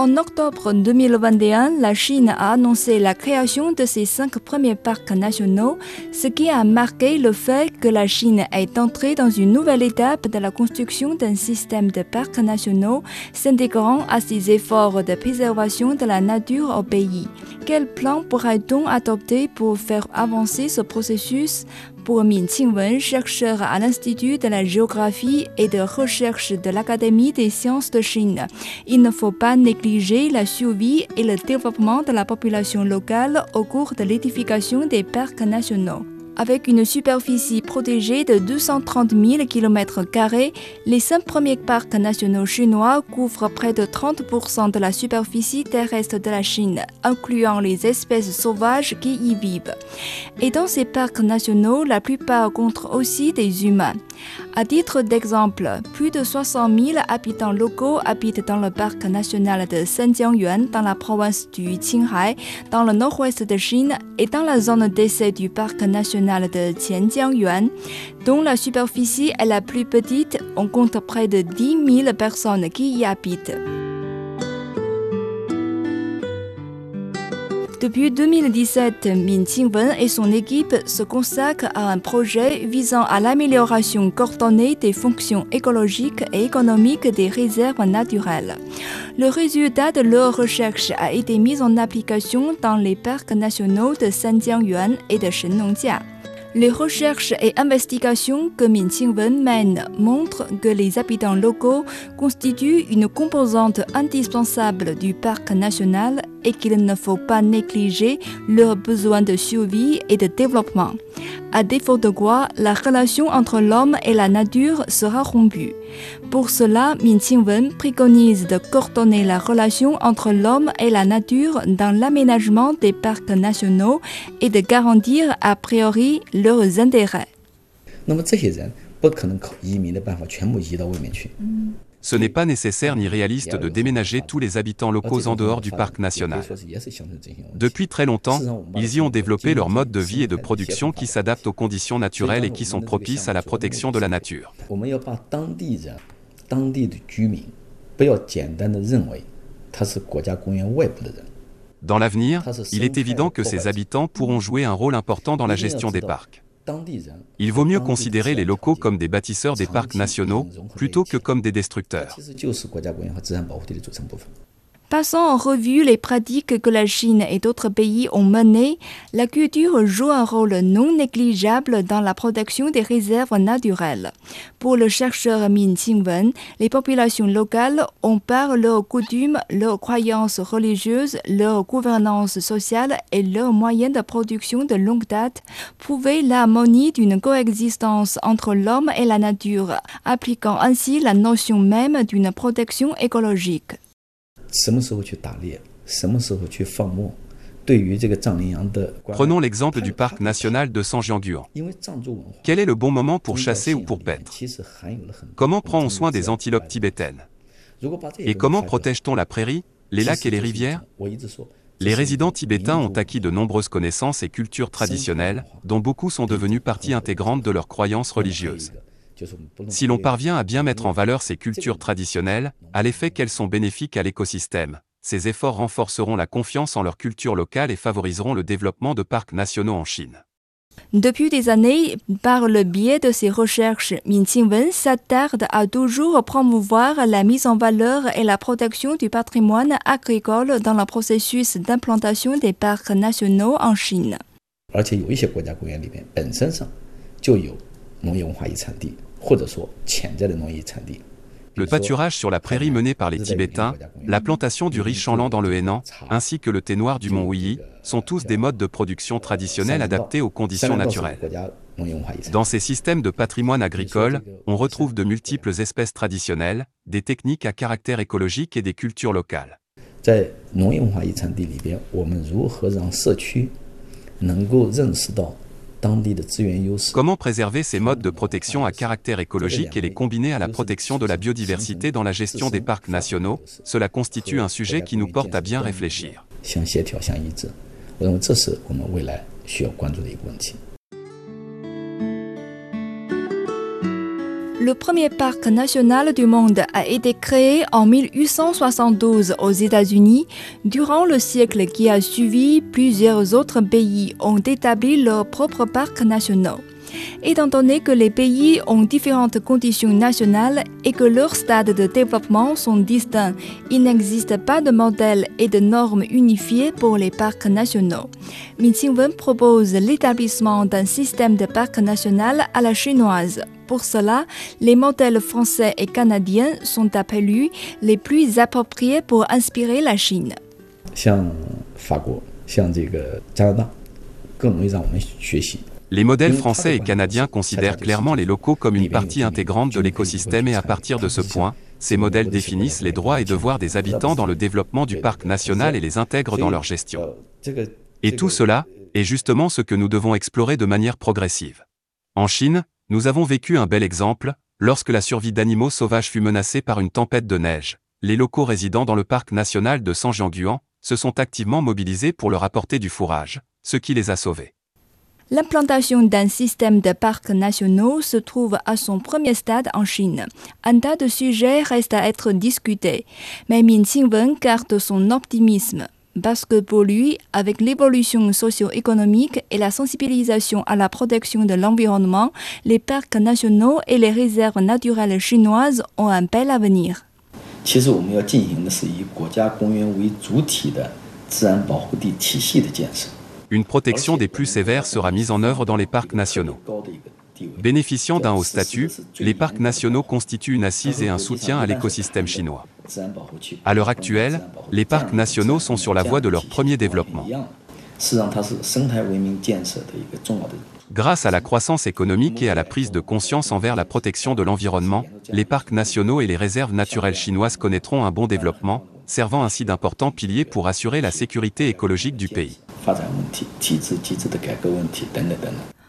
En octobre 2021, la Chine a annoncé la création de ses cinq premiers parcs nationaux, ce qui a marqué le fait que la Chine est entrée dans une nouvelle étape de la construction d'un système de parcs nationaux s'intégrant à ses efforts de préservation de la nature au pays. Quel plan pourrait-on adopter pour faire avancer ce processus? Pour Min Qingwen, chercheur à l'Institut de la géographie et de recherche de l'Académie des sciences de Chine, il ne faut pas négliger la survie et le développement de la population locale au cours de l'édification des parcs nationaux. Avec une superficie protégée de 230 000 km, les cinq premiers parcs nationaux chinois couvrent près de 30% de la superficie terrestre de la Chine, incluant les espèces sauvages qui y vivent. Et dans ces parcs nationaux, la plupart comptent aussi des humains. À titre d'exemple, plus de 60 000 habitants locaux habitent dans le parc national de Senjiangyuan dans la province du Qinghai, dans le nord-ouest de Chine et dans la zone d'essai du parc national de Qianjiangyuan, dont la superficie est la plus petite. On compte près de 10 000 personnes qui y habitent. Depuis 2017, Min Qingwen et son équipe se consacrent à un projet visant à l'amélioration coordonnée des fonctions écologiques et économiques des réserves naturelles. Le résultat de leur recherche a été mis en application dans les parcs nationaux de Sanjiangyuan et de Shenongjia. Les recherches et investigations que Min Qingwen mène montrent que les habitants locaux constituent une composante indispensable du parc national et qu'il ne faut pas négliger leurs besoins de survie et de développement. À défaut de quoi, la relation entre l'homme et la nature sera rompue. Pour cela, Min Qingwen préconise de coordonner la relation entre l'homme et la nature dans l'aménagement des parcs nationaux et de garantir a priori leurs intérêts. 那么这些人不可能靠移民的办法全部移到外面去。 ce n'est pas nécessaire ni réaliste de déménager tous les habitants locaux en dehors du parc national. Depuis très longtemps, ils y ont développé leur mode de vie et de production qui s'adaptent aux conditions naturelles et qui sont propices à la protection de la nature. Dans l'avenir, il est évident que ces habitants pourront jouer un rôle important dans la gestion des parcs. Il vaut mieux considérer les locaux comme des bâtisseurs des parcs nationaux plutôt que comme des destructeurs. Passons en revue les pratiques que la Chine et d'autres pays ont menées. La culture joue un rôle non négligeable dans la protection des réserves naturelles. Pour le chercheur Min Qingwen, les populations locales ont par leurs coutumes, leurs croyances religieuses, leur gouvernance sociale et leurs moyens de production de longue date prouvé l'harmonie d'une coexistence entre l'homme et la nature, appliquant ainsi la notion même d'une protection écologique. 什么时候去打猎，什么时候去放牧，对于这个藏羚羊的关爱 Prenons l'exemple du parc national de Sanjianguan. 因为藏族文化 Quel est le bon moment pour 宗教 chasser ou 信 pour 仰里面 paître 其实含有了很多 Comment 古 prend-on 宗 soin 的 des 自然 antilopes 关系 tibétaines 如果把这 Et 个 comment 发掘 protège-t-on la prairie, les 其 lacs 实 et les 就是一 rivières 种我一直说 Les 这是一 résidents 种 tibétains 民 ont 族 acquis de nombreuses connaissances et cultures traditionnelles, dont beaucoup sont devenus partie intégrante de leurs croyances religieuses. Si l'on parvient à bien mettre en valeur ces cultures traditionnelles, à l'effet qu'elles sont bénéfiques à l'écosystème, ces efforts renforceront la confiance en leur culture locale et favoriseront le développement de parcs nationaux en Chine. Depuis des années, par le biais de ses recherches, Min Qingwen s'attarde à toujours promouvoir la mise en valeur et la protection du patrimoine agricole dans le processus d'implantation des parcs nationaux en Chine. Le pâturage sur la prairie menée par les Tibétains, la plantation du riz chanlant dans le Hénan, ainsi que le thé noir du mont Ouyi, sont tous des modes de production traditionnels adaptés aux conditions naturelles. Dans ces systèmes de patrimoine agricole, on retrouve de multiples espèces traditionnelles, des techniques à caractère écologique et des cultures locales. Comment préserver ces modes de protection à caractère écologique et les combiner à la protection de la biodiversité dans la gestion des parcs nationaux? Cela constitue un sujet qui nous porte à bien réfléchir. Le premier parc national du monde a été créé en 1872 aux États-Unis. Durant le siècle qui a suivi, plusieurs autres pays ont établi leurs propres parcs nationaux. Étant donné que les pays ont différentes conditions nationales et que leurs stades de développement sont distincts, il n'existe pas de modèle et de normes unifiées pour les parcs nationaux. Min Xingwen propose l'établissement d'un système de parcs national à la chinoise. Pour cela, les modèles français et canadiens sont appelés les plus appropriés pour inspirer la Chine. 像 les modèles français et canadiens considèrent clairement les locaux comme une partie intégrante de l'écosystème et à partir de ce point, ces modèles définissent les droits et devoirs des habitants dans le développement du parc national et les intègrent dans leur gestion. Et tout cela est justement ce que nous devons explorer de manière progressive. En Chine, nous avons vécu un bel exemple, lorsque la survie d'animaux sauvages fut menacée par une tempête de neige. Les locaux résidant dans le parc national de Sanjiangguan se sont activement mobilisés pour leur apporter du fourrage, ce qui les a sauvés. L'implantation d'un système de parcs nationaux se trouve à son premier stade en Chine. Un tas de sujets restent à être discutés, mais Min Xingwen garde son optimisme. Parce que pour lui, avec l'évolution socio-économique et la sensibilisation à la protection de l'environnement, les parcs nationaux et les réserves naturelles chinoises ont un bel avenir une protection des plus sévères sera mise en œuvre dans les parcs nationaux. Bénéficiant d'un haut statut, les parcs nationaux constituent une assise et un soutien à l'écosystème chinois. À l'heure actuelle, les parcs nationaux sont sur la voie de leur premier développement. Grâce à la croissance économique et à la prise de conscience envers la protection de l'environnement, les parcs nationaux et les réserves naturelles chinoises connaîtront un bon développement, servant ainsi d'importants piliers pour assurer la sécurité écologique du pays. 发展问题体制机制的改革问题等等等等。